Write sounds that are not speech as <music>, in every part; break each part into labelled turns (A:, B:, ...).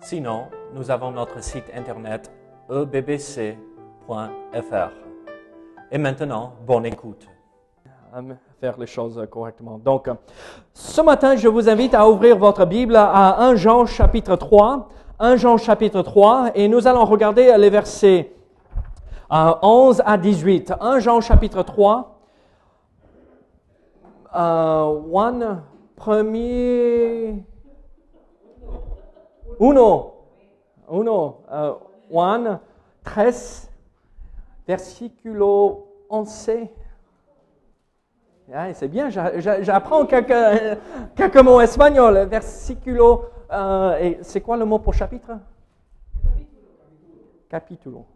A: Sinon, nous avons notre site internet ebbc.fr. Et maintenant, bonne écoute.
B: faire les choses correctement. Donc, ce matin, je vous invite à ouvrir votre Bible à 1 Jean chapitre 3. 1 Jean chapitre 3, et nous allons regarder les versets euh, 11 à 18. 1 Jean chapitre 3. Euh, premier. Uno. Uno. Euh, one, tres, versiculo once. Ouais, c'est bien, j'a- j'a- j'apprends quelques, quelques mots espagnols. Versiculo, euh, c'est quoi le mot pour chapitre? Capitulo.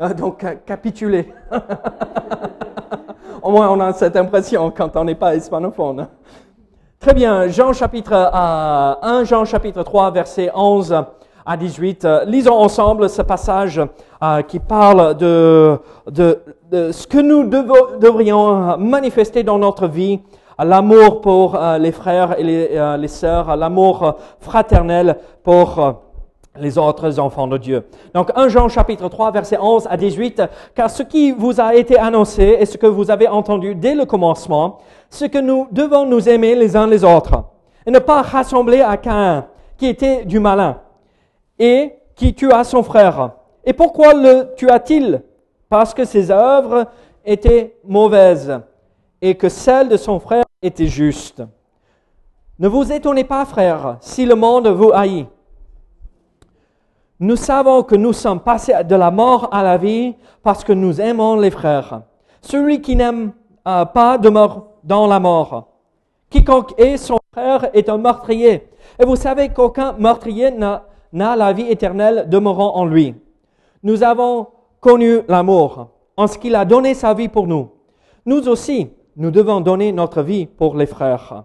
B: Euh, donc, capituler. <laughs> Au moins, on a cette impression quand on n'est pas hispanophone. Très bien, Jean chapitre euh, 1, Jean chapitre 3, versets 11 à 18. Euh, lisons ensemble ce passage euh, qui parle de, ce que nous devrions manifester dans notre vie, euh, l'amour pour euh, les frères et les, euh, sœurs, euh, l'amour euh, fraternel pour euh, les autres enfants de Dieu. Donc 1 Jean chapitre 3 verset 11 à 18, car ce qui vous a été annoncé et ce que vous avez entendu dès le commencement, c'est que nous devons nous aimer les uns les autres et ne pas rassembler à Caïn, qui était du malin et qui tua son frère. Et pourquoi le tua-t-il? Parce que ses œuvres étaient mauvaises et que celles de son frère étaient justes. Ne vous étonnez pas, frères, si le monde vous haït. Nous savons que nous sommes passés de la mort à la vie parce que nous aimons les frères. Celui qui n'aime euh, pas demeure dans la mort. Quiconque est son frère est un meurtrier. Et vous savez qu'aucun meurtrier n'a n'a la vie éternelle demeurant en lui. Nous avons connu l'amour en ce qu'il a donné sa vie pour nous. Nous aussi, nous devons donner notre vie pour les frères.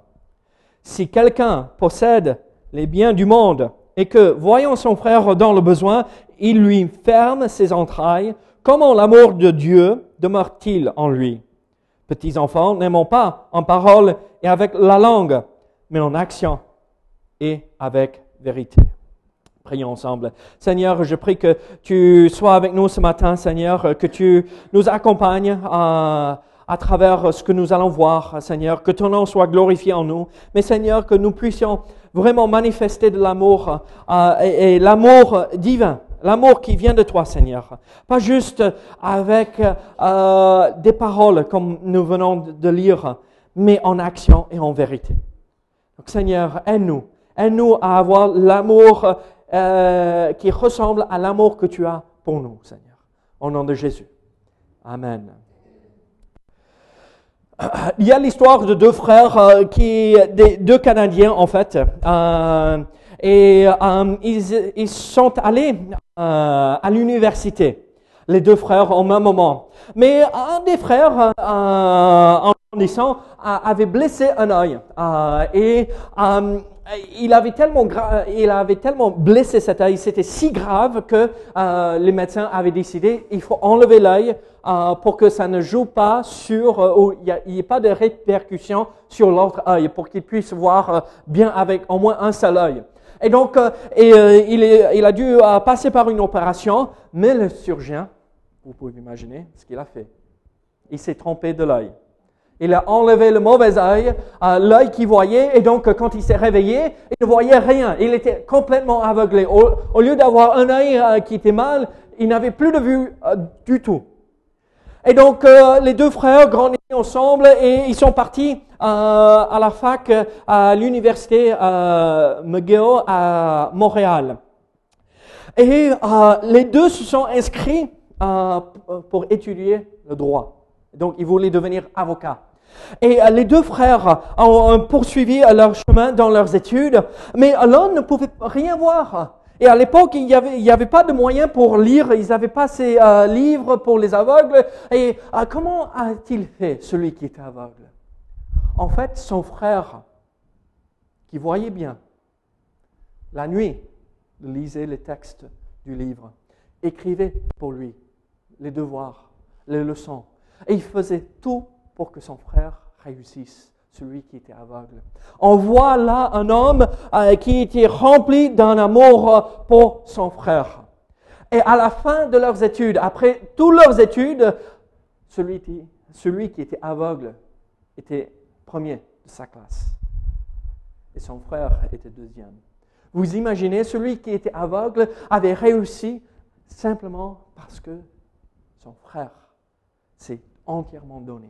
B: Si quelqu'un possède les biens du monde et que, voyant son frère dans le besoin, il lui ferme ses entrailles, comment l'amour de Dieu demeure-t-il en lui? Petits enfants, n'aimons pas en parole et avec la langue, mais en action et avec vérité. Prions ensemble. Seigneur, je prie que tu sois avec nous ce matin, Seigneur, que tu nous accompagnes à, à travers ce que nous allons voir, Seigneur, que ton nom soit glorifié en nous, mais Seigneur, que nous puissions vraiment manifester de l'amour euh, et, l'amour divin, l'amour qui vient de toi, Seigneur. Pas juste avec euh, des paroles comme nous venons de lire, mais en action et en vérité. Donc Seigneur, aide-nous. Aide-nous à avoir l'amour euh, qui ressemble à l'amour que tu as pour nous, Seigneur. Au nom de Jésus. Amen. Il y a l'histoire de deux frères, euh, qui, deux Canadiens en fait, euh, et euh, ils, sont allés à l'université, les deux frères au même moment. Mais un des frères, en grandissant, avait blessé un œil et il avait tellement gra- il avait tellement blessé cet œil, c'était si grave que euh, les médecins avaient décidé il faut enlever l'œil euh, pour que ça ne joue pas sur euh, ou il n'y ait pas de répercussions sur l'autre œil pour qu'il puisse voir euh, bien avec au moins un seul œil. Et donc euh, euh, il, a dû euh, passer par une opération, mais le surgeon, vous pouvez imaginer ce qu'il a fait. Il s'est trompé de l'œil. Il a enlevé le mauvais œil, euh, l'œil qu'il voyait, et donc quand il s'est réveillé, il ne voyait rien. Il était complètement aveuglé. Au, lieu d'avoir un œil euh, qui était mal, il n'avait plus de vue euh, du tout. Et donc les deux frères grandissaient ensemble et ils sont partis à la fac à l'université McGill à Montréal. Et les deux se sont inscrits pour étudier le droit. Donc, ils voulaient devenir avocats. Et euh, les deux frères ont euh, poursuivi euh, leur chemin dans leurs études, mais l'un ne pouvait rien voir. Et à l'époque, il n'y avait, il pas de moyens pour lire, ils n'avaient pas ces euh, livres pour les aveugles. Et euh, comment a-t-il fait, celui qui était aveugle? En fait, son frère, qui voyait bien, la nuit, lisait les textes du livre, écrivait pour lui les devoirs, les leçons. Et il faisait tout pour que son frère réussisse, celui qui était aveugle. On voit là un homme euh, qui était rempli d'un amour pour son frère. Et à la fin de leurs études, après toutes leurs études, celui qui, celui qui était aveugle était premier de sa classe. Et son frère était deuxième. Vous imaginez, celui qui était aveugle avait réussi simplement parce que son frère s'est entièrement donné.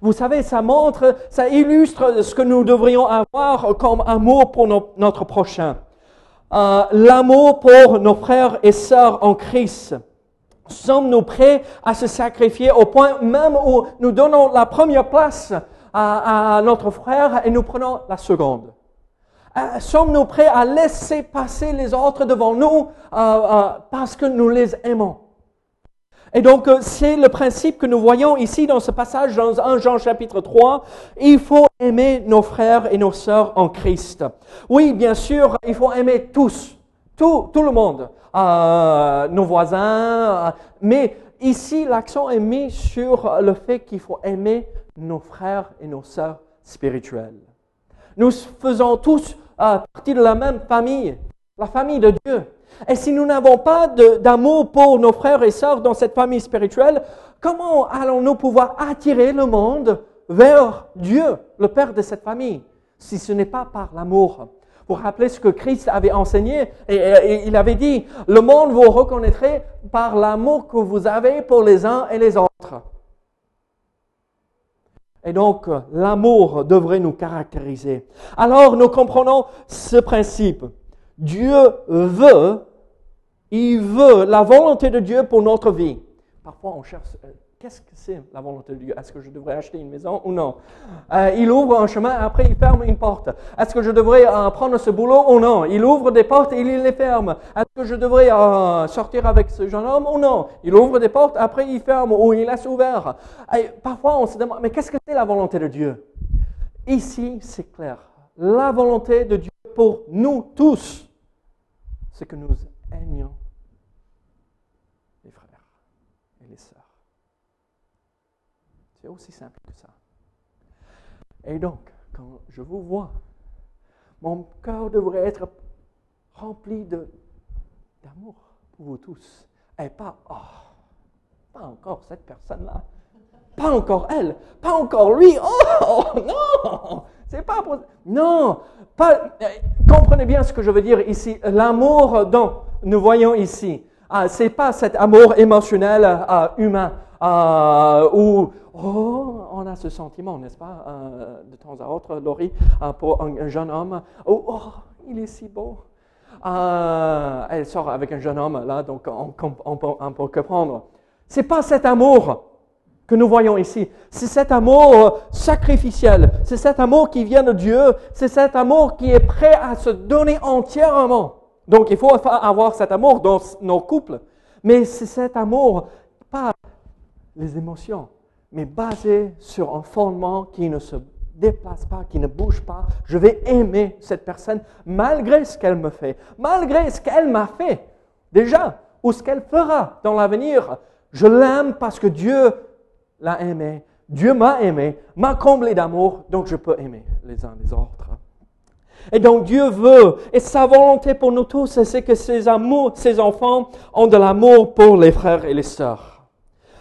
B: Vous savez, ça montre, ça illustre ce que nous devrions avoir comme amour pour notre prochain. Euh, l'amour pour nos frères et sœurs en Christ. Sommes-nous prêts à se sacrifier au point même où nous donnons la première place à, notre frère et nous prenons la seconde? Euh, sommes-nous prêts à laisser passer les autres devant nous euh, parce que nous les aimons? Et donc, euh, c'est le principe que nous voyons ici dans ce passage dans 1 Jean chapitre 3. Il faut aimer nos frères et nos sœurs en Christ. Oui, bien sûr, il faut aimer tous, tout, tout le monde, euh, nos voisins, euh, mais ici, l'accent est mis sur le fait qu'il faut aimer nos frères et nos sœurs spirituels. Nous faisons tous partie de la même famille, la famille de Dieu. Et si nous n'avons pas d'amour pour nos frères et sœurs dans cette famille spirituelle, comment allons-nous pouvoir attirer le monde vers Dieu, le Père de cette famille, si ce n'est pas par l'amour? Vous rappelez ce que Christ avait enseigné et, il avait dit, le monde vous reconnaîtrait par l'amour que vous avez pour les uns et les autres. Et donc, l'amour devrait nous caractériser. Alors, nous comprenons ce principe. Dieu veut il veut la volonté de Dieu pour notre vie. Parfois, on cherche, euh, qu'est-ce que c'est la volonté de Dieu? Est-ce que je devrais acheter une maison ou non? Euh, Il ouvre un chemin, après il ferme une porte. Est-ce que je devrais euh, prendre ce boulot ou non? Il ouvre des portes et il les ferme. Est-ce que je devrais sortir avec ce jeune homme ou non? Il ouvre des portes, après il ferme ou il laisse ouvert. parfois, on se demande, mais qu'est-ce que c'est la volonté de Dieu? Ici, c'est clair. La volonté de Dieu pour nous tous, c'est que nous aimions C'est aussi simple que ça. Et donc, quand je vous vois, mon cœur devrait être rempli d'amour pour vous tous. Et pas, oh, pas encore cette personne-là. Pas encore elle. Pas encore lui. Oh, <laughs> non! C'est pas pour... Non! Pas, comprenez bien ce que je veux dire ici. L'amour dont nous voyons ici, ah, ce n'est pas cet amour émotionnel ah, humain euh, où oh, on a ce sentiment, n'est-ce pas, euh, de temps à autre, Laurie, euh, pour un, jeune homme, oh, il est si beau. Elle sort avec un jeune homme, là, donc on, on, on peut comprendre. C'est pas cet amour que nous voyons ici. C'est cet amour sacrificiel. C'est cet amour qui vient de Dieu. C'est cet amour qui est prêt à se donner entièrement. Donc, il faut avoir cet amour dans nos couples. Mais c'est cet amour, pas les émotions, mais basé sur un fondement qui ne se déplace pas, qui ne bouge pas. Je vais aimer cette personne malgré ce qu'elle me fait, malgré ce qu'elle m'a fait déjà, ou ce qu'elle fera dans l'avenir. Je l'aime parce que Dieu l'a aimé, Dieu m'a aimé, m'a comblé d'amour, donc je peux aimer les uns les autres. Et donc Dieu veut, et sa volonté pour nous tous, c'est que ses, amours, ses enfants ont de l'amour pour les frères et les sœurs.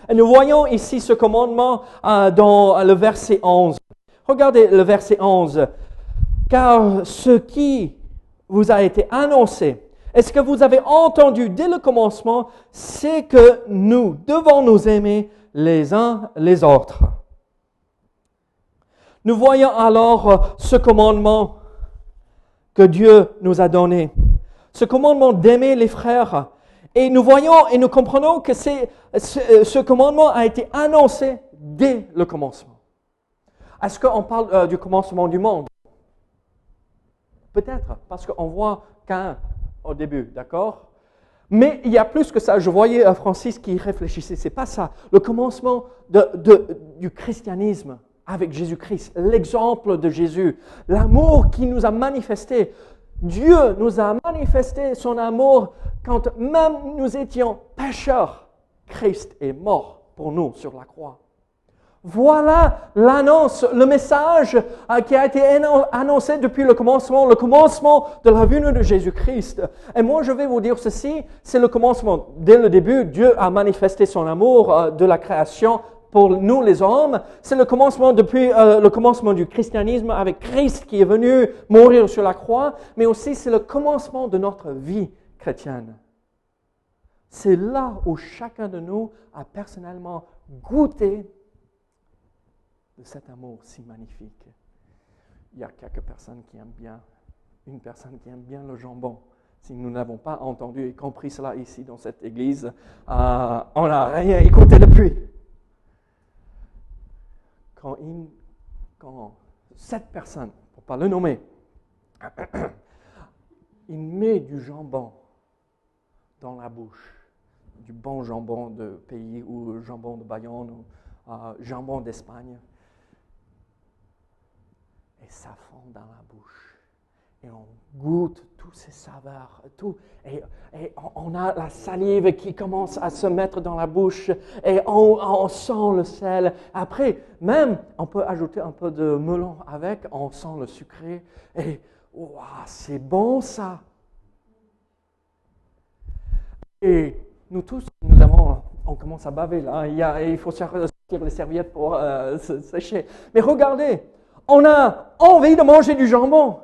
B: Et nous voyons ici ce commandement euh, dans le verset 11. Regardez le verset 11. Car ce qui vous a été annoncé, et ce que vous avez entendu dès le commencement, c'est que nous devons nous aimer les uns les autres. Nous voyons alors ce commandement que Dieu nous a donné. Ce commandement d'aimer les frères et nous voyons et nous comprenons que ce, commandement a été annoncé dès le commencement. Est-ce qu'on parle euh, du commencement du monde? Peut-être, parce qu'on voit qu'un au début, d'accord? Mais il y a plus que ça. Je voyais euh, Francis qui réfléchissait. C'est pas ça. Le commencement du christianisme avec Jésus-Christ, l'exemple de Jésus, l'amour qui nous a manifesté. Dieu nous a manifesté son amour quand même nous étions pécheurs. Christ est mort pour nous sur la croix. Voilà l'annonce, le message euh, qui a été annoncé depuis le commencement, le commencement de la venue de Jésus-Christ. Et moi, je vais vous dire ceci, c'est le commencement. Dès le début, Dieu a manifesté son amour euh, de la création pour nous les hommes. C'est le commencement depuis euh, le commencement du christianisme avec Christ qui est venu mourir sur la croix, mais aussi c'est le commencement de notre vie chrétienne. C'est là où chacun de nous a personnellement goûté de cet amour si magnifique. Il y a quelques personnes qui aiment bien, une personne qui aime bien le jambon. Si nous n'avons pas entendu et compris cela ici dans cette église, euh, on n'a rien écouté depuis. Quand, quand cette personne, pour ne pas le nommer, <coughs> il met du jambon dans la bouche, du bon jambon de pays ou jambon de Bayonne ou euh, jambon d'Espagne, et ça fond dans la bouche. Et on goûte tous ces saveurs, tout. Et, on a la salive qui commence à se mettre dans la bouche et on, sent le sel. Après, même, on peut ajouter un peu de melon avec, on sent le sucré. Et waouh, c'est bon ça. Et nous tous, nous avons, on commence à baver là. Il, faut sortir les serviettes pour euh, se sécher. Mais regardez, on a envie de manger du jambon.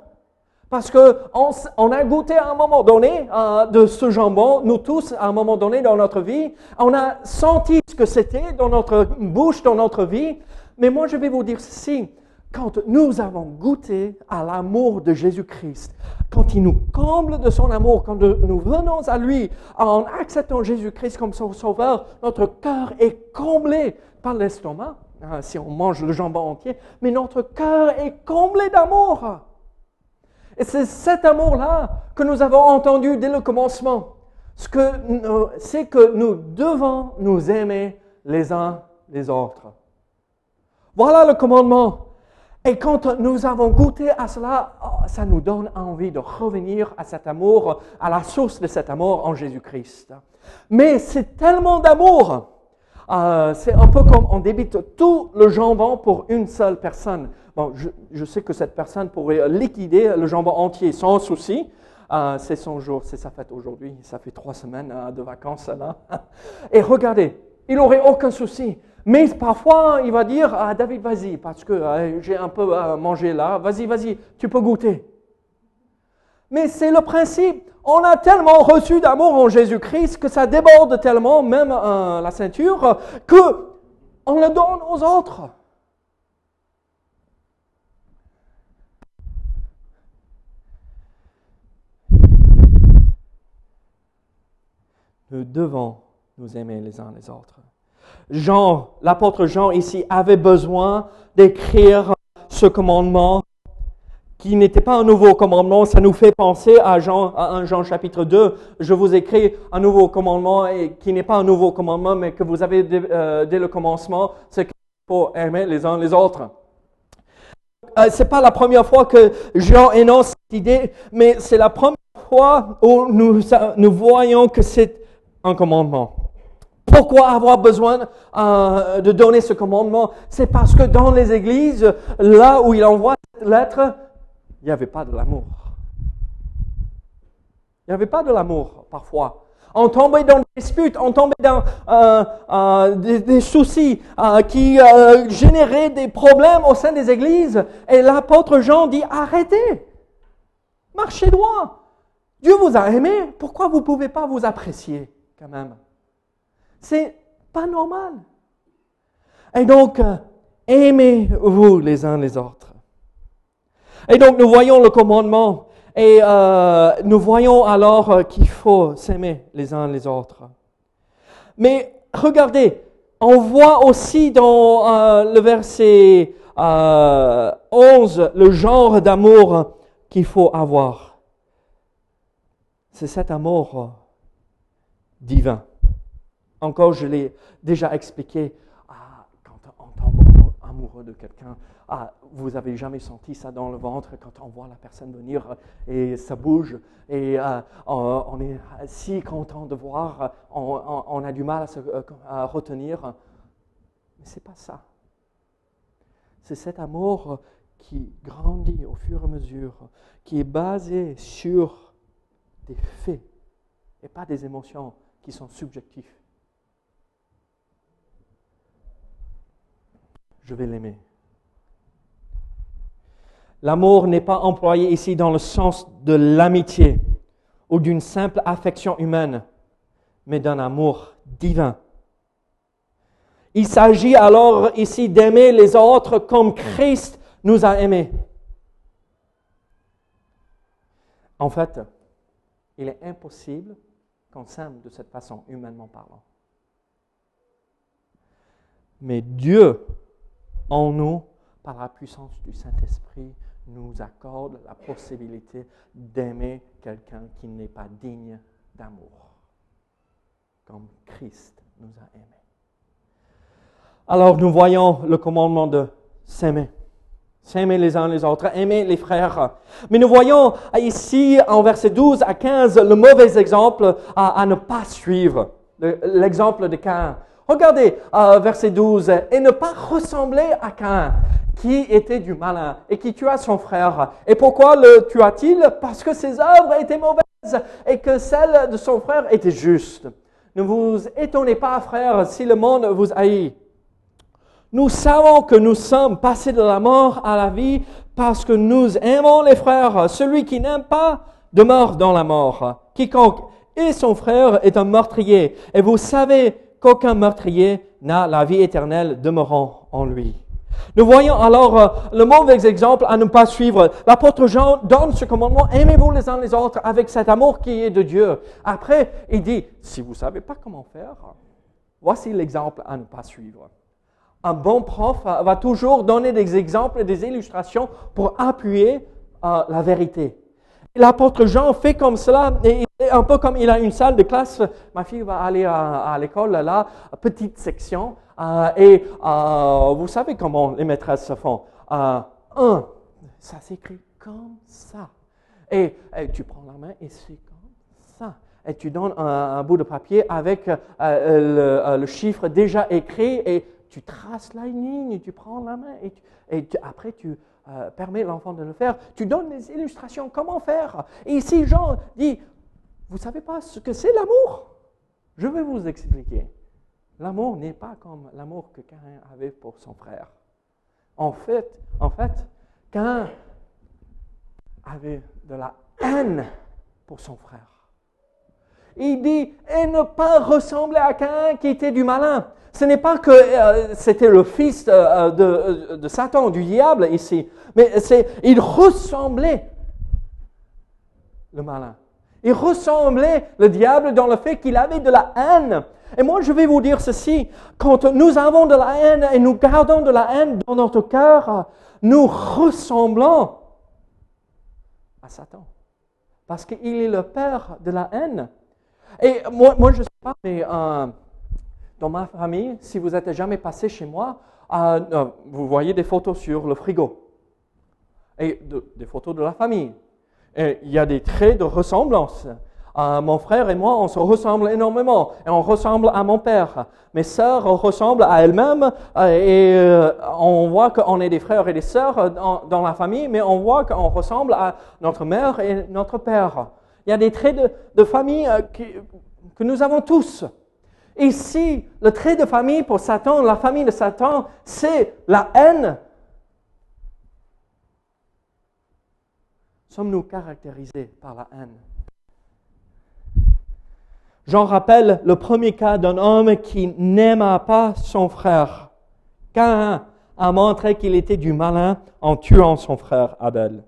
B: Parce qu'on on a goûté à un moment donné euh, de ce jambon, nous tous, à un moment donné dans notre vie. On a senti ce que c'était dans notre bouche, dans notre vie. Mais moi, je vais vous dire ceci. Quand nous avons goûté à l'amour de Jésus-Christ, quand il nous comble de son amour, quand nous venons à lui en acceptant Jésus-Christ comme son sauveur, notre cœur est comblé par l'estomac, Hein, si on mange le jambon entier, mais notre cœur est comblé d'amour. Et c'est cet amour-là que nous avons entendu dès le commencement. Ce que c'est que nous devons nous aimer les uns les autres. Voilà le commandement. Et quand nous avons goûté à cela, oh, ça nous donne envie de revenir à cet amour, à la source de cet amour en Jésus-Christ. Mais c'est tellement d'amour euh, c'est un peu comme on débite tout le jambon pour une seule personne. Bon, je, sais que cette personne pourrait liquider le jambon entier sans souci. Euh, c'est son jour, c'est sa fête aujourd'hui. Ça fait trois semaines euh, de vacances là. <laughs> Et regardez, il n'aurait aucun souci. Mais parfois, il va dire à David, vas-y, parce que j'ai un peu mangé là, vas-y, vas-y, tu peux goûter. Mais c'est le principe. On a tellement reçu d'amour en Jésus-Christ que ça déborde tellement, même euh, la ceinture, que on le donne aux autres. Nous devons nous aimer les uns les autres. Jean, l'apôtre Jean ici avait besoin d'écrire ce commandement qui n'était pas un nouveau commandement, ça nous fait penser à Jean, à 1 Jean chapitre 2. Je vous écris un nouveau commandement et qui n'est pas un nouveau commandement, mais que vous avez dès, euh, le commencement, c'est qu'il faut aimer les uns les autres. Euh, c'est pas la première fois que Jean énonce cette idée, mais c'est la première fois où nous, nous voyons que c'est un commandement. Pourquoi avoir besoin euh, de donner ce commandement? C'est parce que dans les églises, là où il envoie cette lettre, il n'y avait pas de l'amour. Il n'y avait pas de l'amour parfois. On tombait dans des disputes, on tombait dans euh, euh, des, soucis euh, qui généraient des problèmes au sein des églises. Et l'apôtre Jean dit, arrêtez, marchez droit. Dieu vous a aimé, pourquoi vous ne pouvez pas vous apprécier quand même? C'est pas normal. Et donc, aimez-vous les uns les autres. Et donc nous voyons le commandement et euh, nous voyons alors euh, qu'il faut s'aimer les uns les autres. Mais regardez, on voit aussi dans euh, le verset 11 le genre d'amour qu'il faut avoir. c'est cet amour euh, divin. Encore, je l'ai déjà expliqué, ah, quand on tombe amoureux de quelqu'un, ah, vous avez jamais senti ça dans le ventre quand on voit la personne venir et ça bouge et euh, on est si content de voir, on, a du mal à se à retenir. Mais c'est pas ça. C'est cet amour qui grandit au fur et à mesure, qui est basé sur des faits et pas des émotions qui sont subjectives. Je vais l'aimer. L'amour n'est pas employé ici dans le sens de l'amitié ou d'une simple affection humaine, mais d'un amour divin. Il s'agit alors ici d'aimer les autres comme Christ nous a aimés. En fait, il est impossible qu'on s'aime de cette façon, humainement parlant. Mais Dieu, en nous, par la puissance du Saint-Esprit, nous accorde la possibilité d'aimer quelqu'un qui n'est pas digne d'amour, comme Christ nous a aimés. Alors nous voyons le commandement de s'aimer. S'aimer les uns les autres, aimer les frères. Mais nous voyons ici, en versets 12 à 15, le mauvais exemple à, ne pas suivre. L'exemple de Cain. Regardez, euh, verset 12, et ne pas ressembler à Cain, qui était du malin et qui tua son frère. Et pourquoi le tua-t-il? Parce que ses œuvres étaient mauvaises et que celles de son frère étaient justes. Ne vous étonnez pas, frères, si le monde vous haït. Nous savons que nous sommes passés de la mort à la vie parce que nous aimons les frères. Celui qui n'aime pas demeure dans la mort. Quiconque est son frère est un meurtrier. Et vous savez qu'aucun meurtrier n'a la vie éternelle demeurant en lui. Nous voyons alors euh, le mauvais exemple à ne pas suivre. L'apôtre Jean donne ce commandement, aimez-vous les uns les autres avec cet amour qui est de Dieu. Après, il dit, si vous ne savez pas comment faire, voici l'exemple à ne pas suivre un bon prof va toujours donner des exemples et des illustrations pour appuyer euh, la vérité. L'apôtre Jean fait comme cela, et un peu comme il a une salle de classe. Ma fille va aller à, l'école là, petite section, euh, et euh, vous savez comment les maîtresses se font. un, ça s'écrit comme ça. Et, tu prends la main et c'est comme ça. Et tu donnes un, bout de papier avec le, le, chiffre déjà écrit et tu traces la ligne, tu prends la main et, après tu euh, permets l'enfant de le faire. Tu donnes des illustrations, comment faire. Et ici, Jean dit, vous ne savez pas ce que c'est l'amour? Je vais vous expliquer. L'amour n'est pas comme l'amour que Cain avait pour son frère. En fait, en fait, Cain avait de la haine pour son frère. Il dit, et ne pas ressembler à Cain qui était du malin. Ce n'est pas que euh, c'était le fils euh, de, de, Satan, du diable ici, mais c'est, il ressemblait le malin. Il ressemblait le diable dans le fait qu'il avait de la haine. Et moi, je vais vous dire ceci, quand nous avons de la haine et nous gardons de la haine dans notre cœur, nous ressemblons à Satan. Parce qu'il est le père de la haine. Et moi, je ne sais pas, mais... Euh, dans ma famille, si vous n'êtes jamais passé chez moi, euh, euh, vous voyez des photos sur le frigo. Et des photos de la famille. Il y a des traits de ressemblance. Euh, mon frère et moi, on se ressemble énormément. Et on ressemble à mon père. Mes sœurs ressemblent à elles-mêmes. et on voit qu'on est des frères et des sœurs dans, la famille, mais on voit qu'on ressemble à notre mère et notre père. Il y a des traits de, de famille que nous avons tous. Ici, le trait de famille pour Satan, la famille de Satan, c'est la haine. Sommes-nous caractérisés par la haine? J'en rappelle le premier cas d'un homme qui n'aima pas son frère. Cain a montré qu'il était du malin en tuant son frère Abel.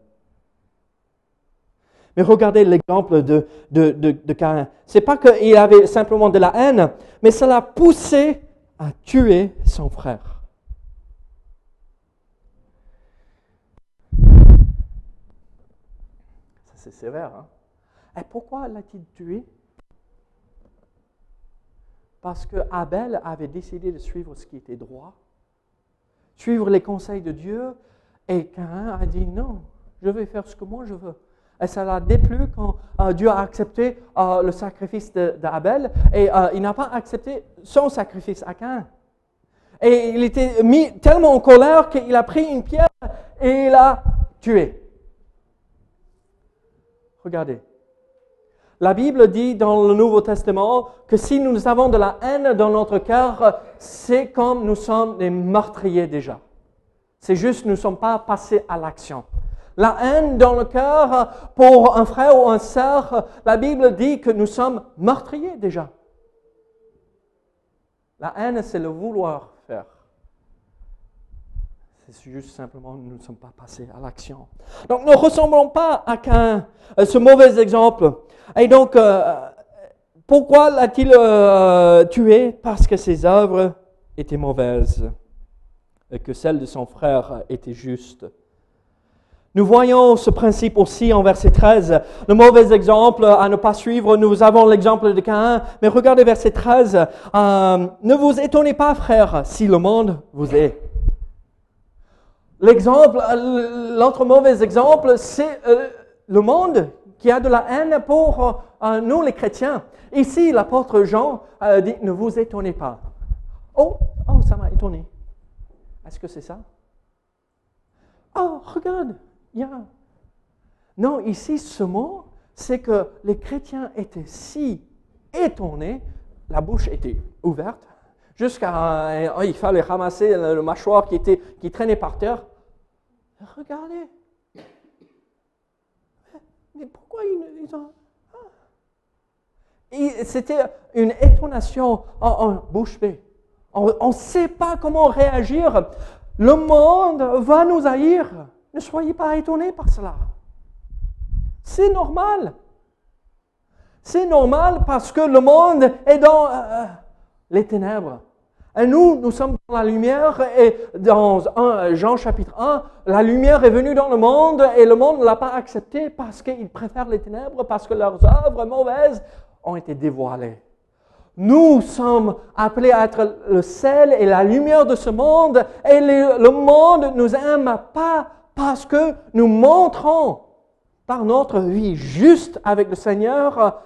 B: Mais regardez l'exemple de, de, de, de. C'est pas qu'il avait simplement de la haine, mais ça l'a poussé à tuer son frère. Ça, c'est sévère. Hein? Et pourquoi l'a-t-il tué? Parce que Abel avait décidé de suivre ce qui était droit, suivre les conseils de Dieu, et Cain a dit non, je vais faire ce que moi je veux. Et ça l'a déplu quand euh, Dieu a accepté euh, le sacrifice d'Abel et euh, il n'a pas accepté son sacrifice à Cain. Et il était mis tellement en colère qu'il a pris une pierre et il a tué. Regardez. La Bible dit dans le Nouveau Testament que si nous avons de la haine dans notre cœur, c'est comme nous sommes des meurtriers déjà. C'est juste nous ne sommes pas passés à l'action. La haine dans le cœur pour un frère ou une sœur, la Bible dit que nous sommes meurtriers déjà. La haine, c'est le vouloir faire. Juste simplement nous ne sommes pas passés à l'action. Donc ne ressemblons pas à qu'un euh, ce mauvais exemple. Et donc, euh, pourquoi l'a-t-il euh, tué? Parce que ses œuvres étaient mauvaises et que celles de son frère étaient justes. Nous voyons ce principe aussi en verset 13. Le mauvais exemple à ne pas suivre, nous avons l'exemple de Cain, mais regardez verset 13. ne vous étonnez pas, frères, si le monde vous est. L'exemple, l'autre mauvais exemple, c'est euh, le monde qui a de la haine pour euh, nous les chrétiens. Ici, l'apôtre Jean euh, dit, ne vous étonnez pas. Oh, oh, ça m'a étonné. Est-ce que c'est ça? Oh, regarde, il y a... Non, ici, ce mot, c'est que les chrétiens étaient si étonnés, la bouche était ouverte, jusqu'à euh, il fallait ramasser le, mâchoire qui, était, qui traînait par terre. Regardez. Mais pourquoi ils, ont... Ah. C'était une étonnation en, bouche bée. On ne sait pas comment réagir. Le monde va nous haïr. Ne soyez pas étonnés par cela. C'est normal. C'est normal parce que le monde est dans euh, les ténèbres. Et nous, nous sommes dans la lumière et dans Jean chapitre 1, la lumière est venue dans le monde et le monde ne l'a pas accepté parce qu'ils préfèrent les ténèbres, parce que leurs œuvres mauvaises ont été dévoilées. Nous sommes appelés à être le sel et la lumière de ce monde et le monde ne nous aime pas parce que nous montrons par notre vie juste avec le Seigneur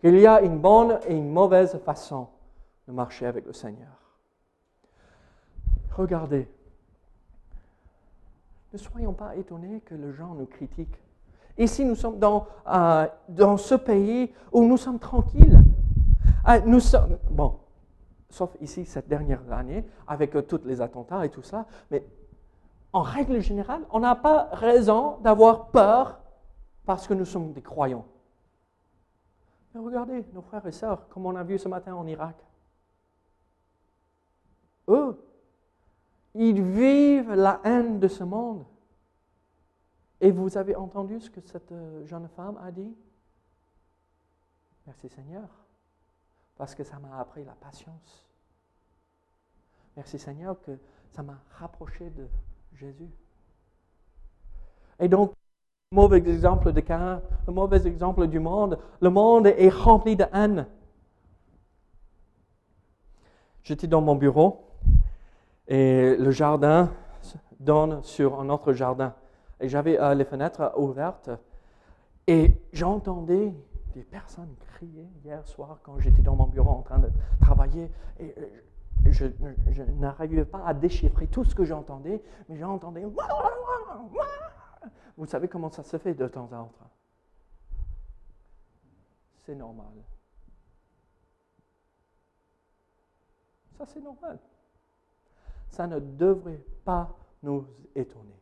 B: qu'il y a une bonne et une mauvaise façon de marcher avec le Seigneur. Regardez, ne soyons pas étonnés que les gens nous critiquent. Ici, nous sommes dans, euh, dans ce pays où nous sommes tranquilles. Euh, nous sommes, bon, sauf ici cette dernière année, avec euh, tous les attentats et tout ça, mais en règle générale, on n'a pas raison d'avoir peur parce que nous sommes des croyants. Mais regardez, nos frères et sœurs, comme on a vu ce matin en Irak, eux, ils vivent la haine de ce monde. Et vous avez entendu ce que cette euh, jeune femme a dit? Merci Seigneur, parce que ça m'a appris la patience. Merci Seigneur que ça m'a rapproché de Jésus. Et donc, le mauvais exemple de Cain, le mauvais exemple du monde, le monde est rempli de haine. J'étais dans mon bureau et le jardin donne sur un autre jardin. Et j'avais euh, les fenêtres ouvertes et j'entendais des personnes crier hier soir quand j'étais dans mon bureau en train de travailler. Et euh, je, n'arrivais pas à déchiffrer tout ce que j'entendais, mais j'entendais. Vous savez comment ça se fait de temps en temps? C'est normal. Ça, c'est normal. Ça ne devrait pas nous étonner.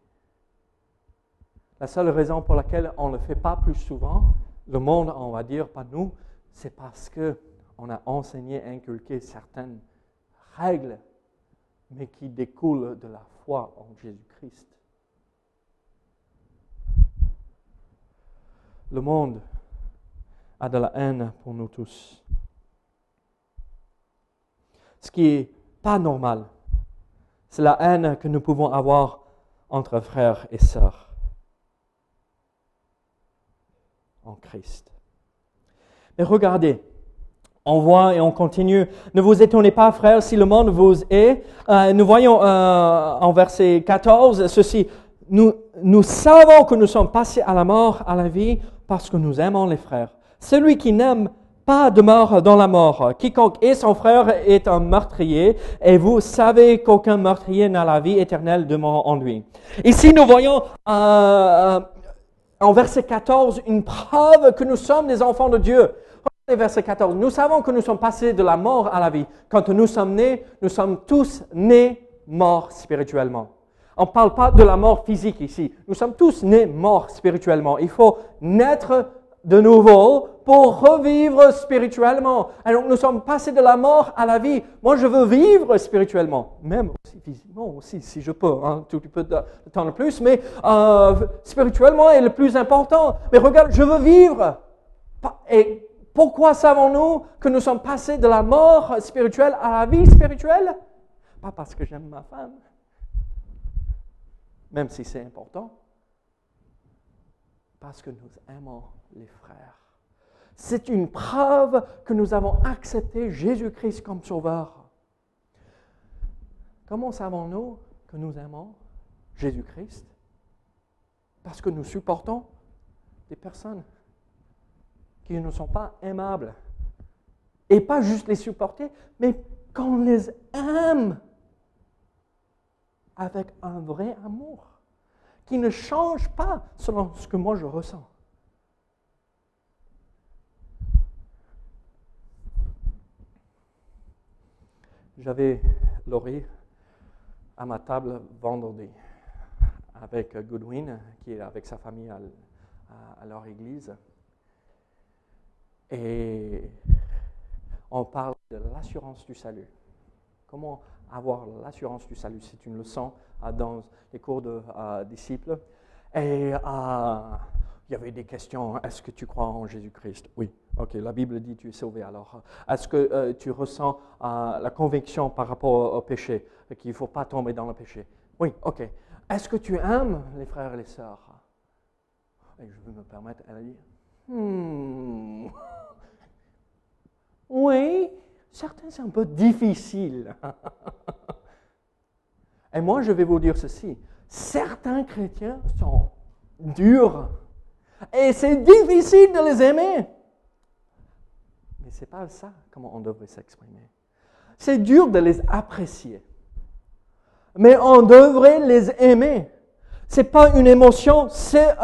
B: La seule raison pour laquelle on ne le fait pas plus souvent, le monde, on va dire, pas nous, c'est parce qu'on a enseigné, inculqué certaines règles, mais qui découlent de la foi en Jésus-Christ. Le monde a de la haine pour nous tous. Ce qui n'est pas normal, c'est la haine que nous pouvons avoir entre frères et sœurs. en Christ. Mais regardez, on voit et on continue. Ne vous étonnez pas, frères, si le monde vous est. Euh, nous voyons euh, en verset 14 ceci. Nous, nous savons que nous sommes passés à la mort, à la vie, parce que nous aimons les frères. Celui qui n'aime pas demeure dans la mort. Quiconque est son frère est un meurtrier, et vous savez qu'aucun meurtrier n'a la vie éternelle demeure en lui. Ici, nous voyons euh, en verset 14 une preuve que nous sommes des enfants de Dieu. Regardez verset 14. Nous savons que nous sommes passés de la mort à la vie. Quand nous sommes nés, nous sommes tous nés morts spirituellement. On ne parle pas de la mort physique ici. Nous sommes tous nés morts spirituellement. Il faut naître de nouveau pour revivre spirituellement. Et donc nous sommes passés de la mort à la vie. Moi, je veux vivre spirituellement, même aussi physiquement aussi, si je peux, un tout petit peu de temps de plus, mais euh, spirituellement est le plus important. Mais regarde, je veux vivre. Et pourquoi savons-nous que nous sommes passés de la mort spirituelle à la vie spirituelle? Pas parce que j'aime ma femme, même si c'est important, parce que nous aimons les frères. C'est une preuve que nous avons accepté Jésus-Christ comme sauveur. Comment savons-nous que nous aimons Jésus-Christ? Parce que nous supportons des personnes qui ne sont pas aimables. Et pas juste les supporter, mais qu'on les aime avec un vrai amour qui ne change pas selon ce que moi je ressens. J'avais Laurie à ma table vendredi avec Goodwin, qui est avec sa famille à, leur église. Et on parle de l'assurance du salut. Comment avoir l'assurance du salut? C'est une leçon euh, dans les cours de euh, disciples. Et euh, il y avait des questions. Est-ce que tu crois en Jésus-Christ? Oui. Ok, la Bible dit tu es sauvé alors. Est-ce que euh, tu ressens euh, la conviction par rapport au, péché, qu'il ne faut pas tomber dans le péché? Oui, ok. Est-ce que tu aimes les frères et les sœurs? Je vais me permettre, elle a dit, hmm. <laughs> oui, certains c'est un peu difficile. <laughs> et moi je vais vous dire ceci, certains chrétiens sont durs et c'est difficile de les aimer. Mais ce n'est pas ça comment on devrait s'exprimer. C'est dur de les apprécier. Mais on devrait les aimer. Ce n'est pas une émotion, c'est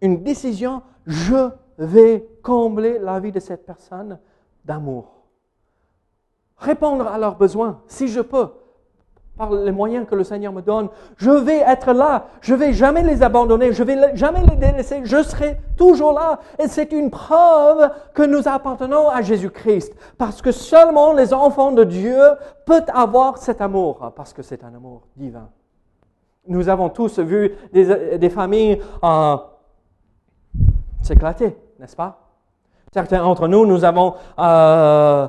B: une décision. Je vais combler la vie de cette personne d'amour. Répondre à leurs besoins, si je peux par les moyens que le Seigneur me donne. Je vais être là. Je vais jamais les abandonner. Je vais jamais les délaisser. Je serai toujours là. Et c'est une preuve que nous appartenons à Jésus-Christ. Parce que seulement les enfants de Dieu peuvent avoir cet amour. Parce que c'est un amour divin. Nous avons tous vu des, familles euh, s'éclater, n'est-ce pas? Certains d'entre nous, nous avons euh,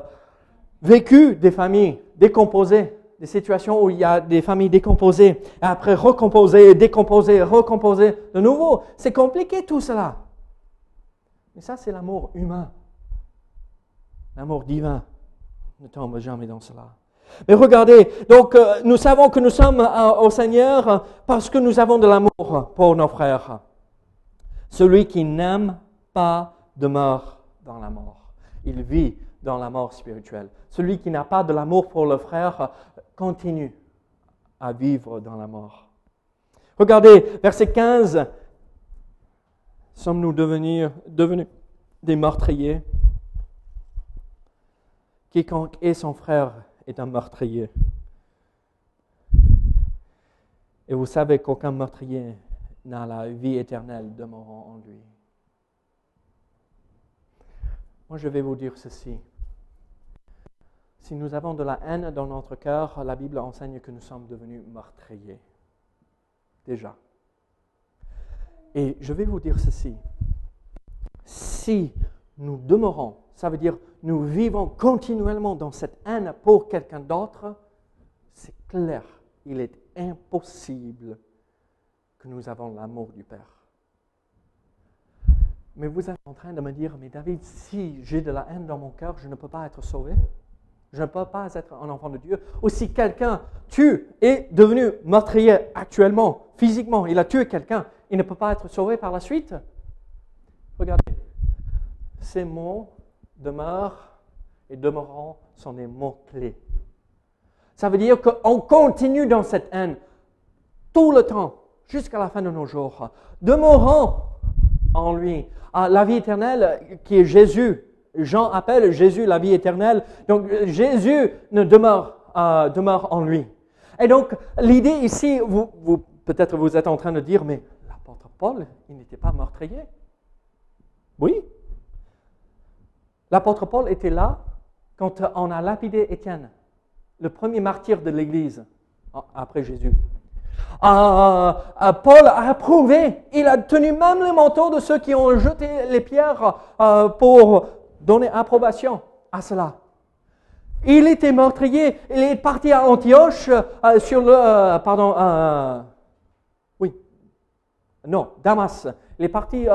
B: vécu des familles décomposées des situations où il y a des familles décomposées, et après recomposer, décomposer, recomposer de nouveau. C'est compliqué tout cela. Mais ça, c'est l'amour humain. L'amour divin ne tombe jamais dans cela. Mais regardez, donc euh, nous savons que nous sommes euh, au Seigneur parce que nous avons de l'amour pour nos frères. Celui qui n'aime pas demeure dans la mort. Il vit dans la mort spirituelle. Celui qui n'a pas de l'amour pour le frère continue à vivre dans la mort. Regardez, verset 15. Sommes-nous devenus, devenus des meurtriers? Quiconque est son frère est un meurtrier. Et vous savez qu'aucun meurtrier n'a la vie éternelle demeurant en lui. Moi, je vais vous dire ceci. Si nous avons de la haine dans notre cœur, la Bible enseigne que nous sommes devenus meurtriers. Déjà. Et je vais vous dire ceci. Si nous demeurons, ça veut dire nous vivons continuellement dans cette haine pour quelqu'un d'autre, c'est clair, il est impossible que nous avons l'amour du Père. Mais vous êtes en train de me dire, mais David, si j'ai de la haine dans mon cœur, je ne peux pas être sauvé. Je ne peux pas être un enfant de Dieu. Ou si quelqu'un tue, est devenu meurtrier actuellement, physiquement, il a tué quelqu'un, il ne peut pas être sauvé par la suite. Regardez, ces mots demeurent et demeureront sont des mots clés. Ça veut dire qu'on continue dans cette haine tout le temps, jusqu'à la fin de nos jours. Demeurons en lui. Ah, la vie éternelle qui est Jésus. Jean appelle Jésus la vie éternelle. Donc Jésus euh, demeure en lui. Et donc l'idée ici, peut-être vous êtes en train de dire, mais l'apôtre Paul, il n'était pas meurtrier. Oui. L'apôtre Paul était là quand on a lapidé Étienne, le premier martyr de l'Église après Jésus. Euh, euh, Paul a approuvé, il a tenu même les manteaux de ceux qui ont jeté les pierres euh, pour donner approbation à cela. Il était meurtrier, il est parti à Antioche sur le, pardon, oui, non, Damas. Il est parti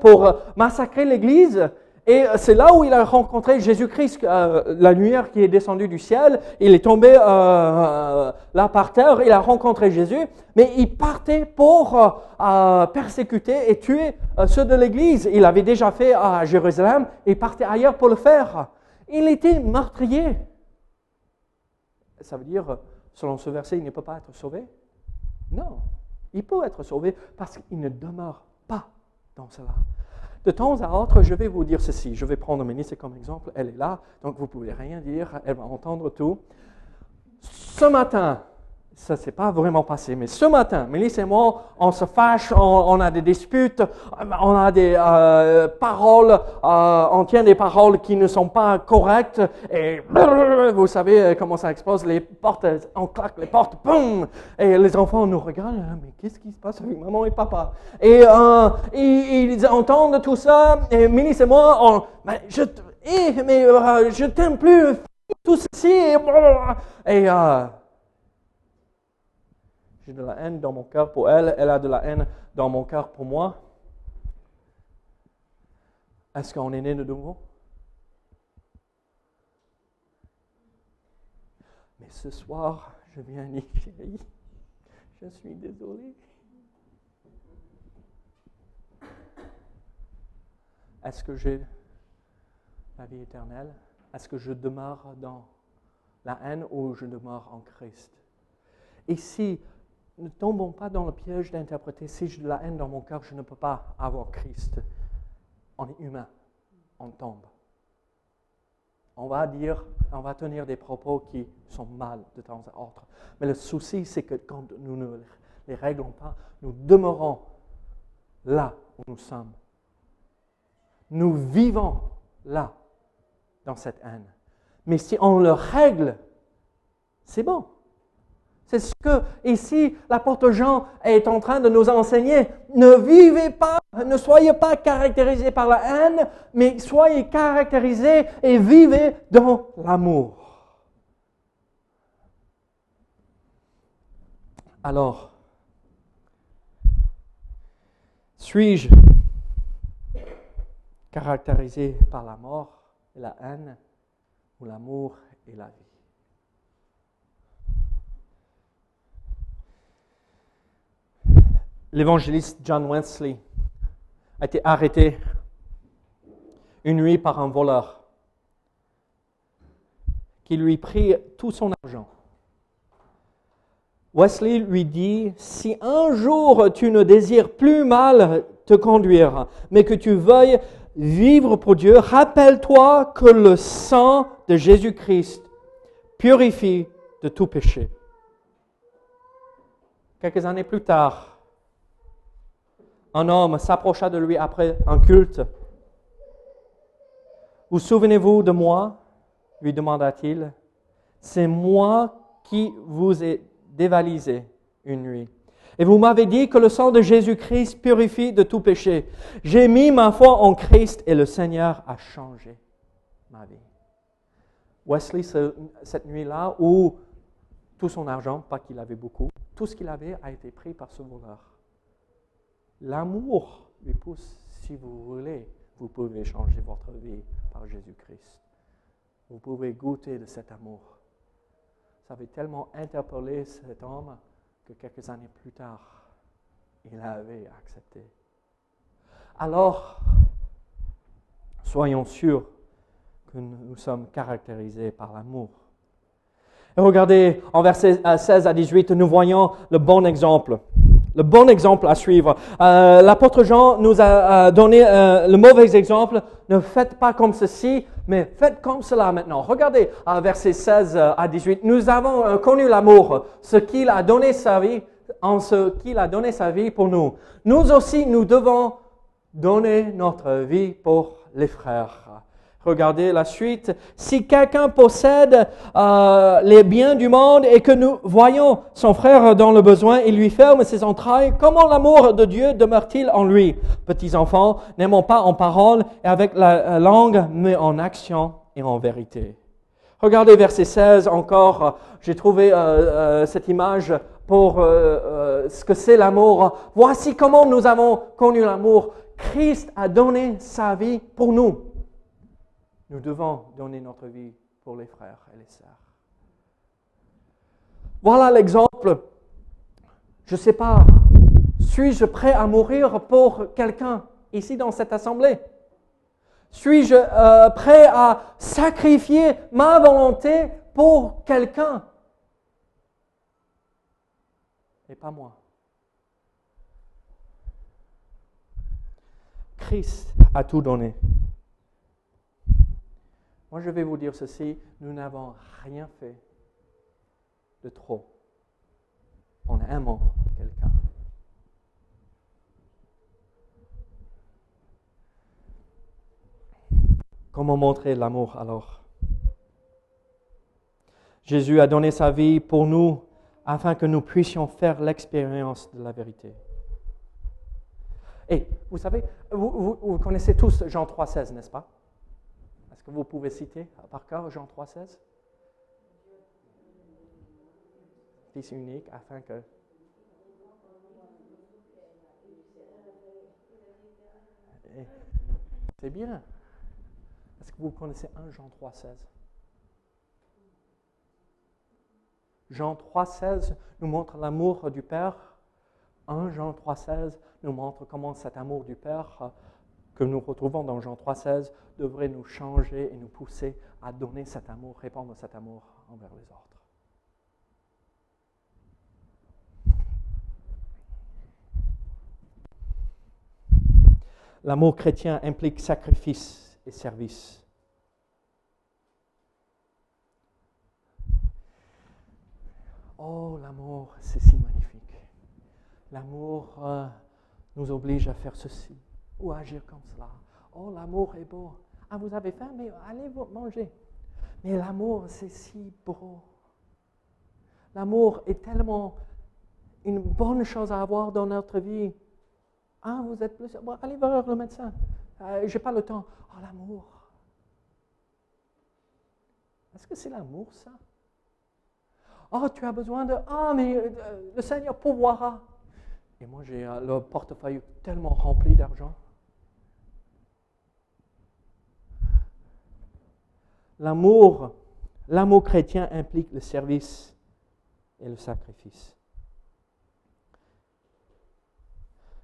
B: pour massacrer l'église et c'est là où il a rencontré Jésus-Christ, euh, la lumière qui est descendue du ciel. Il est tombé euh, euh, là par terre, il a rencontré Jésus, mais il partait pour persécuter et tuer ceux de l'Église. Il avait déjà fait à Jérusalem, il partait ailleurs pour le faire. Il était meurtrier. Ça veut dire, selon ce verset, il ne peut pas être sauvé? Non, il peut être sauvé parce qu'il ne demeure pas dans cela. De temps à autre, je vais vous dire ceci. Je vais prendre Mélisse comme exemple. Elle est là, donc vous ne pouvez rien dire. Elle va entendre tout. Ce matin, ça ne s'est pas vraiment passé, mais ce matin, Mélisse et moi, on se fâche, on, a des disputes, on a des euh, paroles, euh, on tient des paroles qui ne sont pas correctes, et vous savez comment ça explose, les portes, on claque les portes, boum, et les enfants nous regardent, ah, mais qu'est-ce qui se passe avec maman et papa? Et euh, ils, entendent tout ça, et Mélisse et moi, je, eh, mais, je t'aime plus, tout ceci, et j'ai de la haine dans mon cœur pour elle, elle a de la haine dans mon cœur pour moi. Est-ce qu'on est né de nouveau? Mais ce soir, je viens dire, chérie, je suis désolé. Est-ce que j'ai la vie éternelle? Est-ce que je demeure dans la haine ou je demeure en Christ? Et si ne tombons pas dans le piège d'interpréter si j'ai de la haine dans mon cœur, je ne peux pas avoir Christ. On est humain, on tombe. On va dire, on va tenir des propos qui sont mal de temps à autre. Mais le souci, c'est que quand nous ne les réglons pas, nous demeurons là où nous sommes. Nous vivons là, dans cette haine. Mais si on le règle, c'est bon. C'est ce que ici l'apôtre Jean est en train de nous enseigner. Ne vivez pas, ne soyez pas caractérisés par la haine, mais soyez caractérisés et vivez dans l'amour. Alors, suis-je caractérisé par la mort et la haine ou l'amour et la vie? L'évangéliste John Wesley a été arrêté une nuit par un voleur qui lui prit tout son argent. Wesley lui dit, si un jour tu ne désires plus mal te conduire, mais que tu veuilles vivre pour Dieu, rappelle-toi que le sang de Jésus-Christ purifie de tout péché. Quelques années plus tard, un homme s'approcha de lui après un culte. Vous souvenez-vous de moi? lui demanda-t-il. C'est moi qui vous ai dévalisé une nuit. Et vous m'avez dit que le sang de Jésus-Christ purifie de tout péché. J'ai mis ma foi en Christ et le Seigneur a changé ma vie. Wesley, cette nuit-là, où tout son argent, pas qu'il avait beaucoup, tout ce qu'il avait a été pris par ce voleur l'amour lui pousse si vous voulez, vous pouvez changer votre vie par Jésus-Christ. Vous pouvez goûter de cet amour. Ça avait tellement interpellé cet homme que quelques années plus tard, il avait accepté. Alors, soyons sûrs que nous sommes caractérisés par l'amour. Et regardez, en versets 16 à 18, nous voyons le bon exemple. Le bon exemple à suivre. Euh, L'apôtre Jean nous a donné euh, le mauvais exemple. Ne faites pas comme ceci, mais faites comme cela maintenant. Regardez, à versets 16 à 18, nous avons euh, connu l'amour, ce qu'il a donné sa vie, en ce qu'il a donné sa vie pour nous. Nous aussi, nous devons donner notre vie pour les frères. Regardez la suite. Si quelqu'un possède euh, les biens du monde et que nous voyons son frère dans le besoin, il lui ferme ses entrailles, comment l'amour de Dieu demeure-t-il en lui? Petits enfants, n'aimons pas en parole et avec la langue, mais en action et en vérité. Regardez verset 16 encore. J'ai trouvé euh, euh, cette image pour ce que c'est l'amour. Voici comment nous avons connu l'amour. Christ a donné sa vie pour nous. Nous devons donner notre vie pour les frères et les sœurs. Voilà l'exemple. Je ne sais pas, suis-je prêt à mourir pour quelqu'un ici dans cette assemblée? Suis-je euh, prêt à sacrifier ma volonté pour quelqu'un? Et pas moi. Christ a tout donné. Moi, je vais vous dire ceci, nous n'avons rien fait de trop en aimant quelqu'un. Comment montrer l'amour alors? Jésus a donné sa vie pour nous afin que nous puissions faire l'expérience de la vérité. Et vous savez, vous, connaissez tous Jean 3,16, n'est-ce pas? Est-ce que vous pouvez citer par cœur Jean 3,16 Fils unique afin que. Eh, c'est bien. Est-ce que vous connaissez 1 Jean 3,16 Jean 3,16 nous montre l'amour du Père. 1 Jean 3,16 nous montre comment cet amour du Père que nous retrouvons dans Jean 3,16 devrait nous changer et nous pousser à donner cet amour, répandre cet amour envers les autres. L'amour chrétien implique sacrifice et service. Oh, l'amour, c'est si magnifique. L'amour euh, nous oblige à faire ceci, ou agir comme cela. Oh, l'amour est beau. Ah, vous avez faim, mais allez vous manger. Mais l'amour, c'est si beau. L'amour est tellement une bonne chose à avoir dans notre vie. Ah, vous êtes plus. Bon, allez voir le médecin. Euh, Je n'ai pas le temps. Oh, l'amour. Est-ce que c'est l'amour, ça? Oh, tu as besoin de. Ah, mais euh, le Seigneur pourvoira. Et moi, j'ai euh, le portefeuille tellement rempli d'argent. L'amour, l'amour chrétien implique le service et le sacrifice.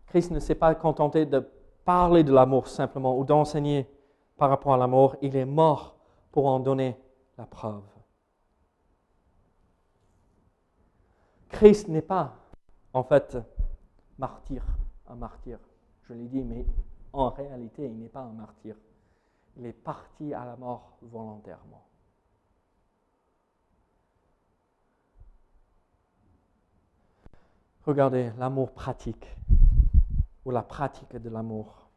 B: Christ ne s'est pas contenté de parler de l'amour simplement ou d'enseigner par rapport à l'amour, il est mort pour en donner la preuve. Christ n'est pas, en fait, martyr, un martyr. Je l'ai dit, mais en réalité, il n'est pas un martyr il est parti à la mort volontairement. Regardez l'amour pratique ou la pratique de l'amour.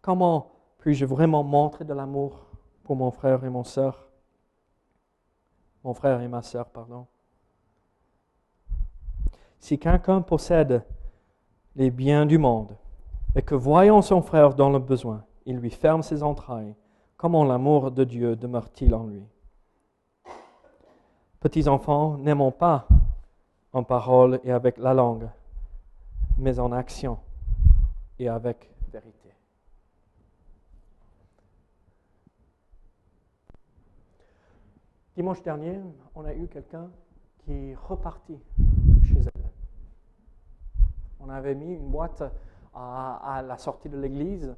B: Comment puis-je vraiment montrer de l'amour pour mon frère et mon soeur Mon frère et ma soeur, pardon. Si quelqu'un possède les biens du monde et que voyant son frère dans le besoin, il lui ferme ses entrailles. Comment l'amour de Dieu demeure-t-il en lui? Petits enfants, n'aimons pas en parole et avec la langue, mais en action et avec vérité. Dimanche dernier, on a eu quelqu'un qui repartit chez elle. On avait mis une boîte à, à la sortie de l'église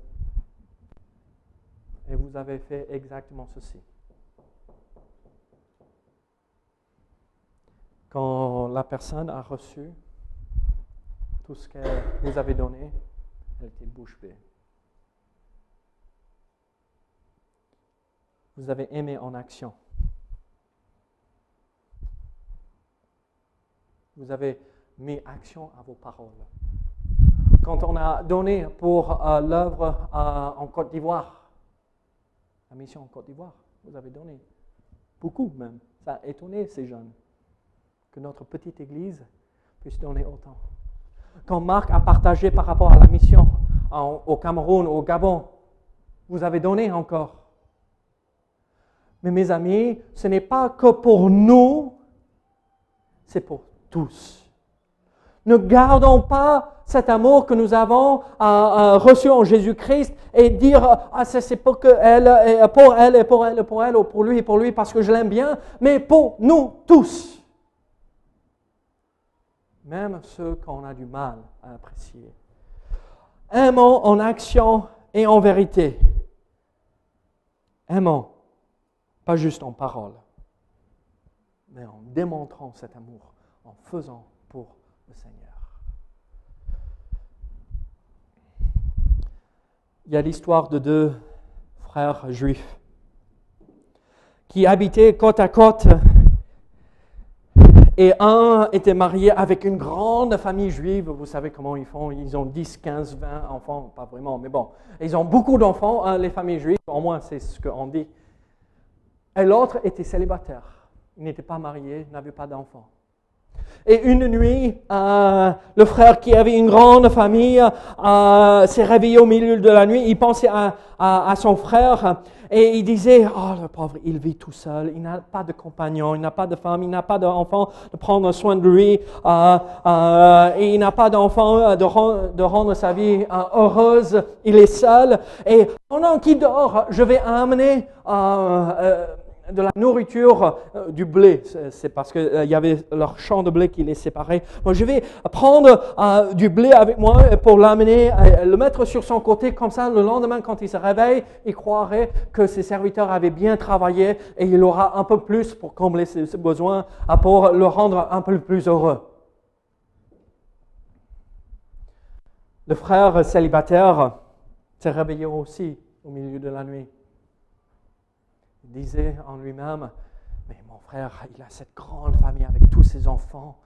B: et vous avez fait exactement ceci. Quand la personne a reçu tout ce que vous avez donné, elle était bouche bée. Vous avez aimé en action. Vous avez mis action à vos paroles. Quand on a donné pour euh, l'œuvre euh, en Côte d'Ivoire, la mission en Côte d'Ivoire, vous avez donné beaucoup même. Ça a étonné ces jeunes que notre petite Église puisse donner autant. Quand Marc a partagé par rapport à la mission au Cameroun, au Gabon, vous avez donné encore. Mais mes amis, ce n'est pas que pour nous, c'est pour tous. Ne gardons pas cet amour que nous avons euh, euh, reçu en Jésus-Christ et dire ah c'est pour elle, pour elle et pour elle et pour elle ou pour lui et pour lui parce que je l'aime bien, mais pour nous tous même ceux qu'on a du mal à apprécier. Aimons en action et en vérité. Aimons, pas juste en parole, mais en démontrant cet amour, en faisant pour le Seigneur. Il y a l'histoire de deux frères juifs qui habitaient côte à côte et un était marié avec une grande famille juive. Vous savez comment ils font. Ils ont 10, 15, 20 enfants. Pas vraiment, mais bon. Ils ont beaucoup d'enfants, hein, les familles juives. Au moins, c'est ce qu'on dit. Et l'autre était célibataire. Il n'était pas marié, n'avait pas d'enfants. Et une nuit, euh, le frère qui avait une grande famille euh, s'est réveillé au milieu de la nuit. Il pensait à, à, son frère et il disait, oh le pauvre, il vit tout seul, il n'a pas de compagnon, il n'a pas de femme, il n'a pas d'enfant de prendre soin de lui, euh, et il n'a pas d'enfant de, rendre, de rendre sa vie heureuse, il est seul. Et pendant qu'il dort, je vais amener de la nourriture euh, du blé. C'est parce qu'il euh, y avait leur champ de blé qui les séparait. Moi, je vais prendre euh, du blé avec moi pour l'amener, le mettre sur son côté. Comme ça, le lendemain, quand il se réveille, il croirait que ses serviteurs avaient bien travaillé et il aura un peu plus pour combler ses, ses besoins, pour le rendre un peu plus heureux. Le frère célibataire s'est réveillé aussi au milieu de la nuit disait en lui-même, mais mon frère, il a cette grande famille avec tous ses enfants,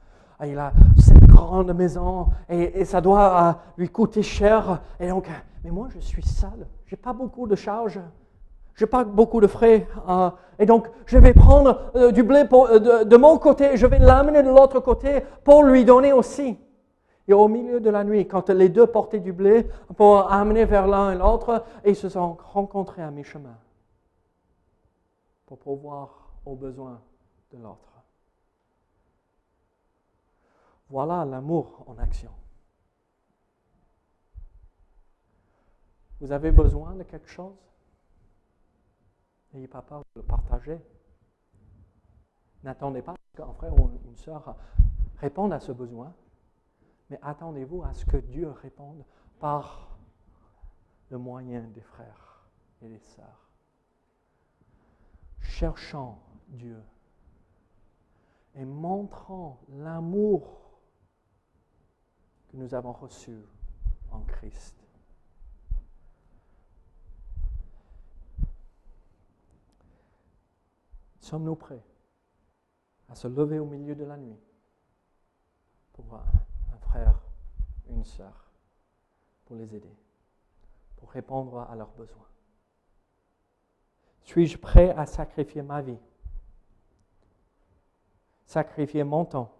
B: il a cette grande maison et, ça doit euh, lui coûter cher. Et donc, mais moi je suis seul, j'ai pas beaucoup de charges, j'ai pas beaucoup de frais. Euh, et donc, je vais prendre euh, du blé de, de, mon côté, je vais l'amener de l'autre côté pour lui donner aussi. Et au milieu de la nuit, quand les deux portaient du blé pour amener vers l'un et l'autre, ils se sont rencontrés à mi-chemin pour pourvoir aux besoins de l'autre. Voilà l'amour en action. Vous avez besoin de quelque chose? N'ayez pas peur de le partager. N'attendez pas qu'un frère ou une sœur réponde à ce besoin, mais attendez-vous à ce que Dieu réponde par le moyen des frères et des sœurs cherchant Dieu et montrant l'amour que nous avons reçu en Christ. Sommes-nous prêts à se lever au milieu de la nuit pour un, frère, une sœur, pour les aider, pour répondre à leurs besoins? Suis-je prêt à sacrifier ma vie? Sacrifier mon temps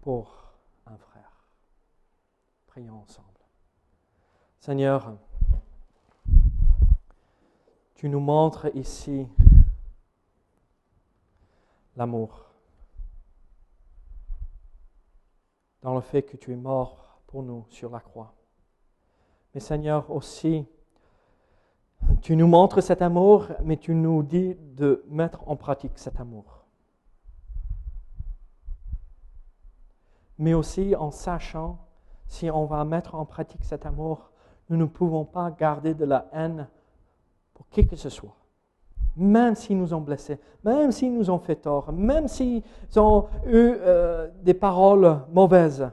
B: pour un frère. Prions ensemble. Seigneur, tu nous montres ici l'amour dans le fait que tu es mort pour nous sur la croix. Mais Seigneur, aussi, Tu nous montres cet amour, mais tu nous dis de mettre en pratique cet amour. Mais aussi en sachant, si on va mettre en pratique cet amour, nous ne pouvons pas garder de la haine pour qui que ce soit. Même s'ils nous ont blessés, même s'ils nous ont fait tort, même s'ils ont eu euh, des paroles mauvaises,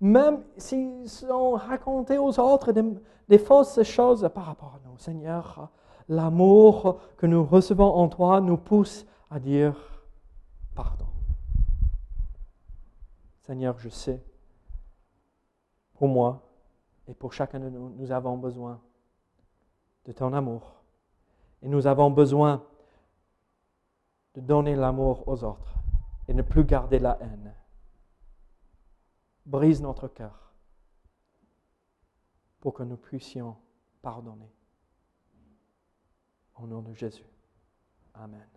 B: même s'ils ont raconté aux autres des, fausses choses par rapport à nous. Seigneur, l'amour que nous recevons en toi nous pousse à dire pardon. Seigneur, je sais, pour moi et pour chacun de nous, nous avons besoin de ton amour. Et nous avons besoin de donner l'amour aux autres et ne plus garder la haine. Brise notre cœur pour que nous puissions pardonner. Au nom de Jésus. Amen.